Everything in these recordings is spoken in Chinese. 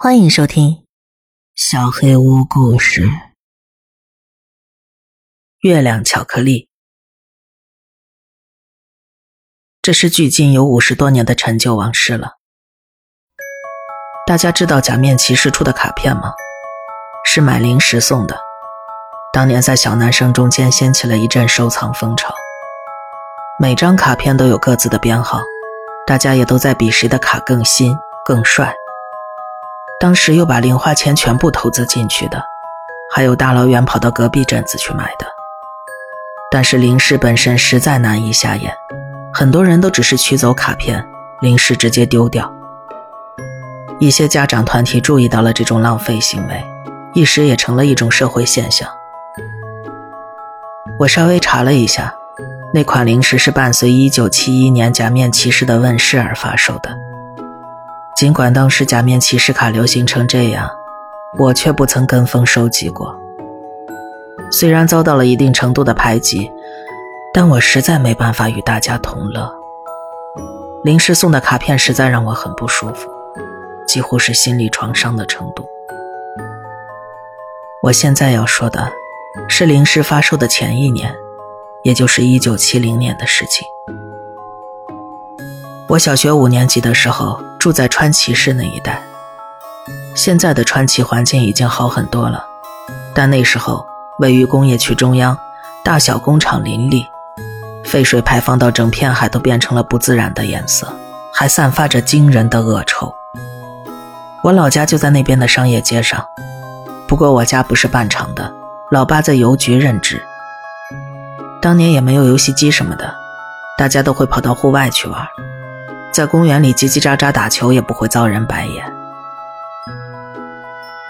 欢迎收听《小黑屋故事》。月亮巧克力，这是距今有五十多年的陈旧往事了。大家知道假面骑士出的卡片吗？是买零食送的。当年在小男生中间掀起了一阵收藏风潮。每张卡片都有各自的编号，大家也都在比谁的卡更新、更帅。当时又把零花钱全部投资进去的，还有大老远跑到隔壁镇子去买的。但是零食本身实在难以下咽，很多人都只是取走卡片，零食直接丢掉。一些家长团体注意到了这种浪费行为，一时也成了一种社会现象。我稍微查了一下，那款零食是伴随1971年假面骑士的问世而发售的。尽管当时假面骑士卡流行成这样，我却不曾跟风收集过。虽然遭到了一定程度的排挤，但我实在没办法与大家同乐。临时送的卡片实在让我很不舒服，几乎是心理创伤的程度。我现在要说的，是临时发售的前一年，也就是一九七零年的事情。我小学五年级的时候住在川崎市那一带，现在的川崎环境已经好很多了，但那时候位于工业区中央，大小工厂林立，废水排放到整片海都变成了不自然的颜色，还散发着惊人的恶臭。我老家就在那边的商业街上，不过我家不是办厂的，老爸在邮局任职。当年也没有游戏机什么的，大家都会跑到户外去玩。在公园里叽叽喳喳打球也不会遭人白眼。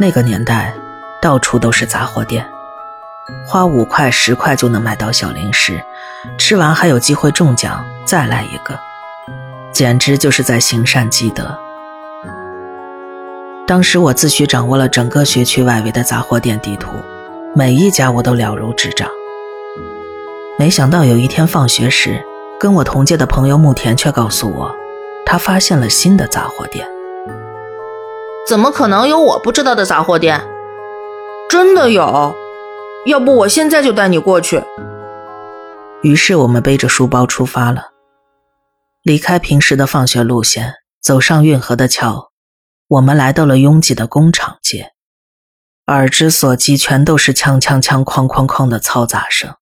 那个年代，到处都是杂货店，花五块十块就能买到小零食，吃完还有机会中奖，再来一个，简直就是在行善积德。当时我自诩掌握了整个学区外围的杂货店地图，每一家我都了如指掌。没想到有一天放学时，跟我同届的朋友木田却告诉我。他发现了新的杂货店，怎么可能有我不知道的杂货店？真的有，要不我现在就带你过去。于是我们背着书包出发了，离开平时的放学路线，走上运河的桥，我们来到了拥挤的工厂街，耳之所及全都是锵锵锵、哐哐哐的嘈杂声。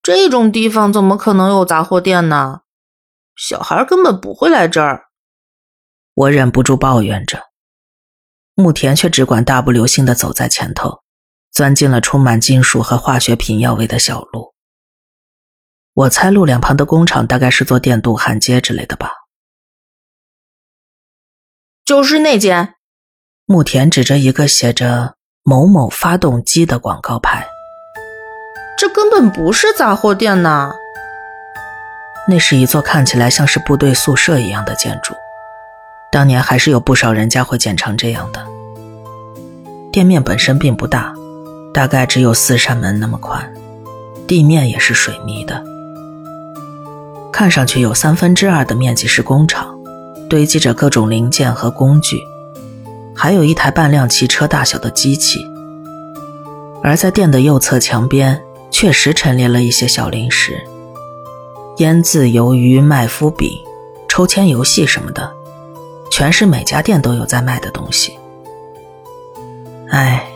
这种地方怎么可能有杂货店呢？小孩根本不会来这儿，我忍不住抱怨着。牧田却只管大步流星的走在前头，钻进了充满金属和化学品药味的小路。我猜路两旁的工厂大概是做电镀焊接之类的吧。就是那间。牧田指着一个写着“某某发动机”的广告牌。这根本不是杂货店呐。那是一座看起来像是部队宿舍一样的建筑，当年还是有不少人家会建成这样的。店面本身并不大，大概只有四扇门那么宽，地面也是水泥的。看上去有三分之二的面积是工厂，堆积着各种零件和工具，还有一台半辆汽车大小的机器。而在店的右侧墙边，确实陈列了一些小零食。腌渍鱿鱼、麦麸饼、抽签游戏什么的，全是每家店都有在卖的东西。哎，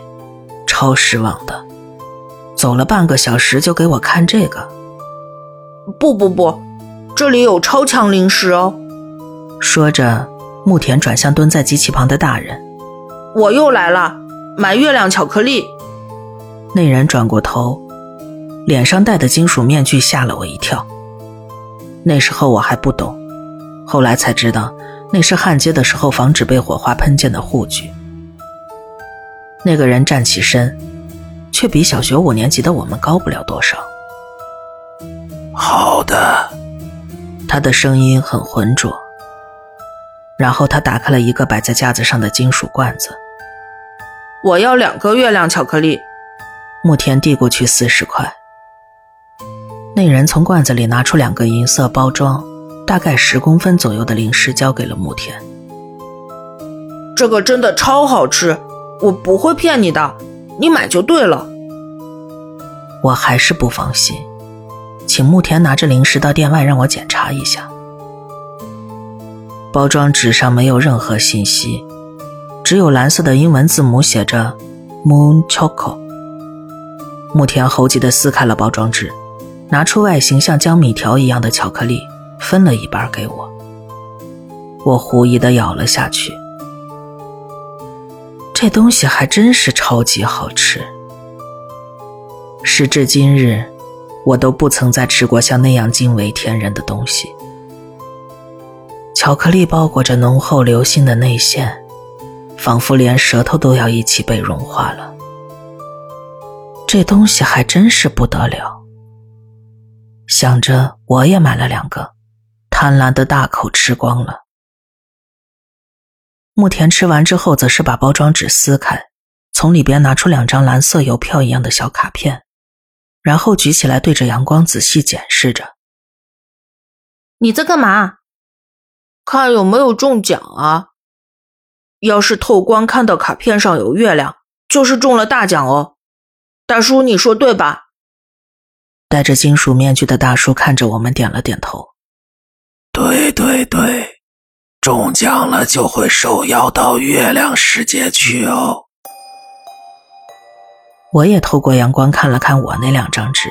超失望的！走了半个小时就给我看这个。不不不，这里有超强零食哦。说着，木田转向蹲在机器旁的大人：“我又来了，买月亮巧克力。”那人转过头，脸上戴的金属面具吓了我一跳。那时候我还不懂，后来才知道，那是焊接的时候防止被火花喷溅的护具。那个人站起身，却比小学五年级的我们高不了多少。好的，他的声音很浑浊。然后他打开了一个摆在架子上的金属罐子。我要两个月亮巧克力。慕田递过去四十块。那人从罐子里拿出两个银色包装、大概十公分左右的零食，交给了慕田。这个真的超好吃，我不会骗你的，你买就对了。我还是不放心，请慕田拿着零食到店外让我检查一下。包装纸上没有任何信息，只有蓝色的英文字母写着 “Moon Choco”。慕田猴急地撕开了包装纸，拿出外形像江米条一样的巧克力，分了一半给我。我狐疑的咬了下去。这东西还真是超级好吃。时至今日，我都不曾再吃过像那样惊为天人的东西。巧克力包裹着浓厚流心的内馅，仿佛连舌头都要一起被融化了。这东西还真是不得了。想着，我也买了两个，贪婪的大口吃光了。慕田吃完之后，则是把包装纸撕开，从里边拿出两张蓝色邮票一样的小卡片，然后举起来对着阳光仔细检视着。你在干嘛？看有没有中奖啊？要是透光看到卡片上有月亮，就是中了大奖哦。大叔，你说对吧？戴着金属面具的大叔看着我们，点了点头。对对对。中奖了就会受邀到月亮世界去哦。我也透过阳光看了看我那两张纸，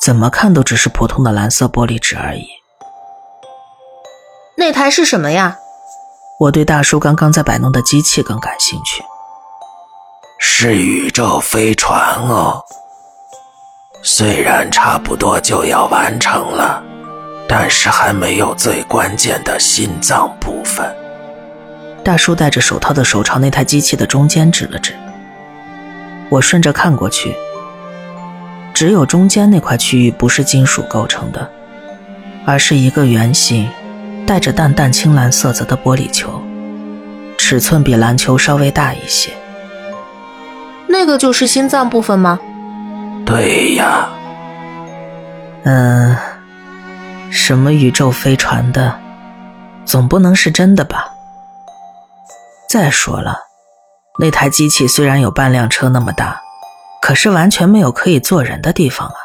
怎么看都只是普通的蓝色玻璃纸而已。那台是什么呀？我对大叔刚刚在摆弄的机器更感兴趣。是宇宙飞船哦，虽然差不多就要完成了。但是还没有最关键的心脏部分。大叔戴着手套的手朝那台机器的中间指了指。我顺着看过去，只有中间那块区域不是金属构成的，而是一个圆形、带着淡淡青蓝色泽的玻璃球，尺寸比篮球稍微大一些。那个就是心脏部分吗？对呀。嗯。什么宇宙飞船的，总不能是真的吧？再说了，那台机器虽然有半辆车那么大，可是完全没有可以坐人的地方啊！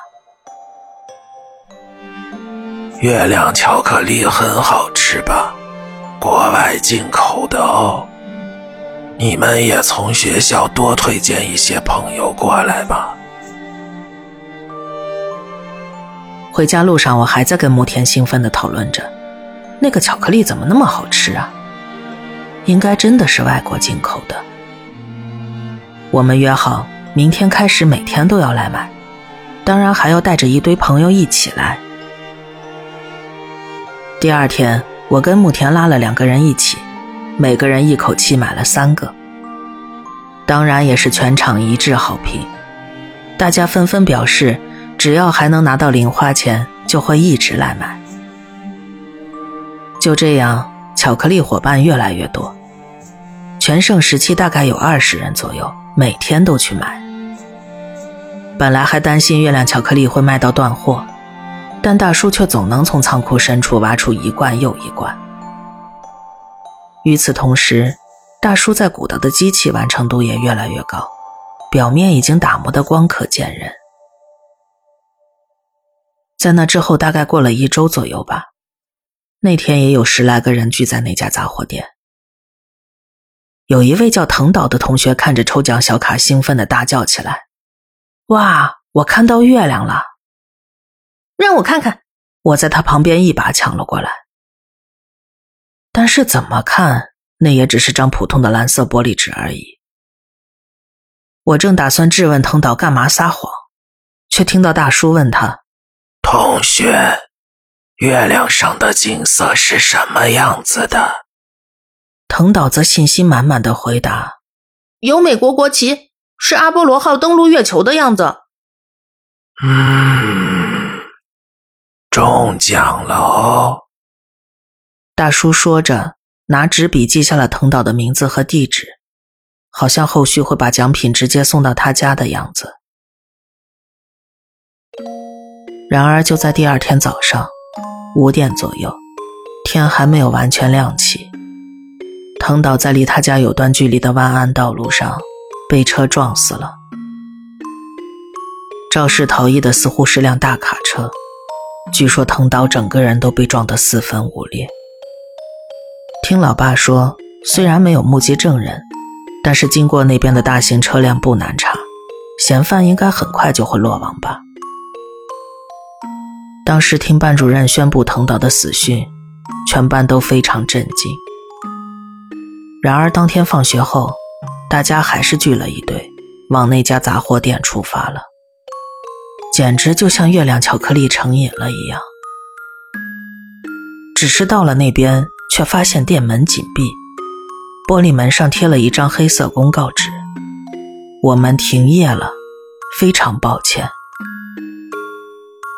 月亮巧克力很好吃吧？国外进口的哦。你们也从学校多推荐一些朋友过来吧。回家路上，我还在跟慕田兴奋地讨论着，那个巧克力怎么那么好吃啊？应该真的是外国进口的。我们约好明天开始每天都要来买，当然还要带着一堆朋友一起来。第二天，我跟慕田拉了两个人一起，每个人一口气买了三个，当然也是全场一致好评，大家纷纷表示。只要还能拿到零花钱，就会一直来买。就这样，巧克力伙伴越来越多，全盛时期大概有二十人左右，每天都去买。本来还担心月亮巧克力会卖到断货，但大叔却总能从仓库深处挖出一罐又一罐。与此同时，大叔在鼓捣的机器完成度也越来越高，表面已经打磨得光可见人。在那之后，大概过了一周左右吧。那天也有十来个人聚在那家杂货店。有一位叫藤岛的同学看着抽奖小卡，兴奋的大叫起来：“哇，我看到月亮了！”让我看看。我在他旁边一把抢了过来。但是怎么看，那也只是张普通的蓝色玻璃纸而已。我正打算质问藤岛干嘛撒谎，却听到大叔问他。同学，月亮上的景色是什么样子的？藤岛则信心满满的回答：“有美国国旗，是阿波罗号登陆月球的样子。”嗯，中奖了哦！大叔说着，拿纸笔记下了藤岛的名字和地址，好像后续会把奖品直接送到他家的样子。然而，就在第二天早上五点左右，天还没有完全亮起，藤岛在离他家有段距离的万安道路上被车撞死了。肇事逃逸的似乎是辆大卡车，据说藤岛整个人都被撞得四分五裂。听老爸说，虽然没有目击证人，但是经过那边的大型车辆不难查，嫌犯应该很快就会落网吧。当时听班主任宣布藤岛的死讯，全班都非常震惊。然而，当天放学后，大家还是聚了一堆，往那家杂货店出发了。简直就像月亮巧克力成瘾了一样。只是到了那边，却发现店门紧闭，玻璃门上贴了一张黑色公告纸：“我们停业了，非常抱歉。”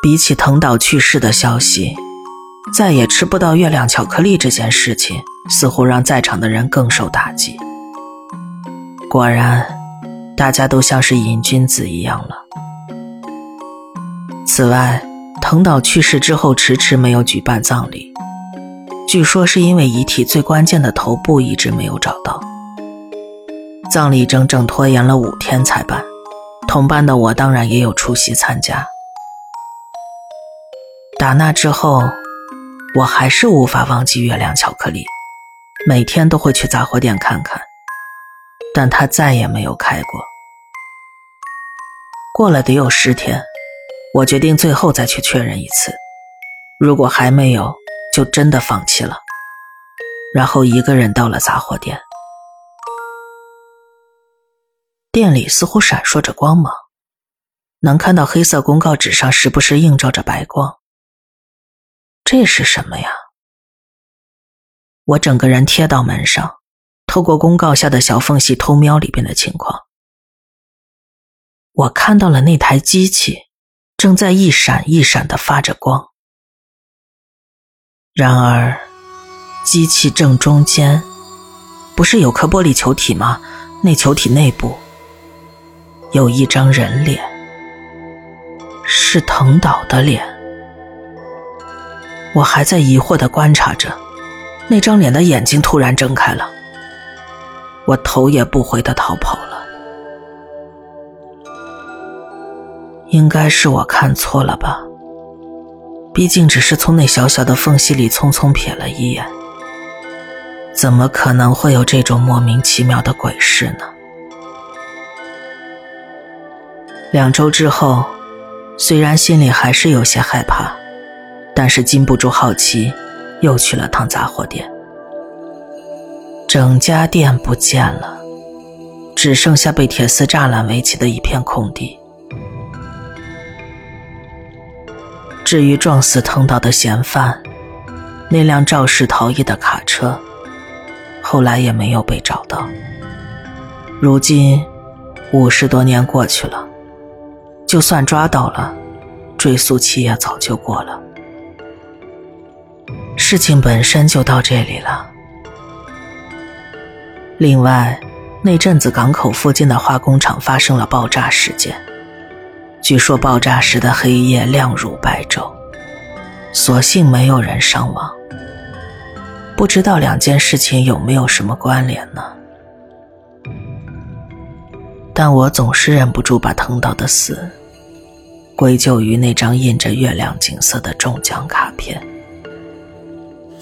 比起藤岛去世的消息，再也吃不到月亮巧克力这件事情。似乎让在场的人更受打击。果然，大家都像是瘾君子一样了。此外，藤岛去世之后迟迟没有举办葬礼，据说是因为遗体最关键的头部一直没有找到。葬礼整整拖延了五天才办，同班的我当然也有出席参加。打那之后，我还是无法忘记月亮巧克力。每天都会去杂货店看看，但它再也没有开过。过了得有十天，我决定最后再去确认一次。如果还没有，就真的放弃了。然后一个人到了杂货店，店里似乎闪烁着光芒，能看到黑色公告纸上时不时映照着白光。这是什么呀？我整个人贴到门上，透过公告下的小缝隙偷瞄里边的情况。我看到了那台机器正在一闪一闪的发着光。然而，机器正中间不是有颗玻璃球体吗？那球体内部有一张人脸，是藤岛的脸。我还在疑惑的观察着。那张脸的眼睛突然睁开了，我头也不回的逃跑了。应该是我看错了吧？毕竟只是从那小小的缝隙里匆匆瞥了一眼，怎么可能会有这种莫名其妙的鬼事呢？两周之后，虽然心里还是有些害怕，但是禁不住好奇。又去了趟杂货店，整家店不见了，只剩下被铁丝栅栏围起的一片空地。至于撞死藤岛的嫌犯，那辆肇事逃逸的卡车，后来也没有被找到。如今五十多年过去了，就算抓到了，追诉期也早就过了。事情本身就到这里了。另外，那阵子港口附近的化工厂发生了爆炸事件，据说爆炸时的黑夜亮如白昼，所幸没有人伤亡。不知道两件事情有没有什么关联呢？但我总是忍不住把藤岛的死归咎于那张印着月亮景色的中奖卡片。